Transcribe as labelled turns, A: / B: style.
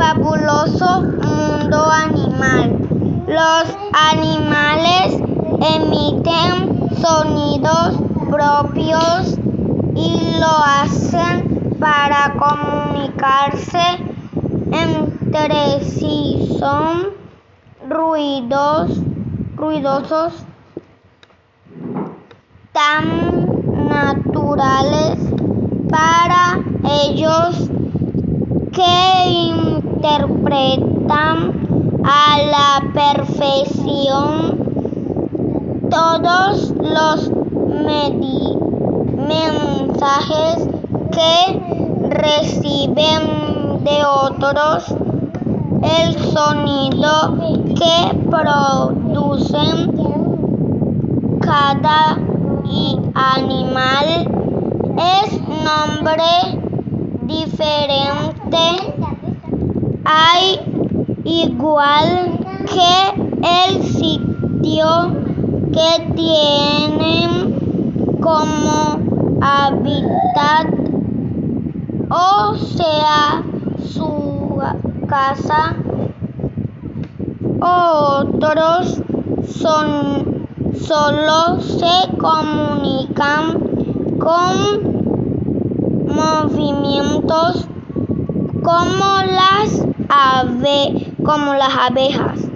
A: fabuloso mundo animal. Los animales emiten sonidos propios y lo hacen para comunicarse entre sí. Son ruidos, ruidosos naturales para ellos que interpretan a la perfección todos los mensajes que reciben de otros, el sonido que producen cada animal es nombre diferente. Igual que el sitio que tienen como hábitat, o sea, su casa. Otros son solo se comunican con movimientos como las ave, como las abejas.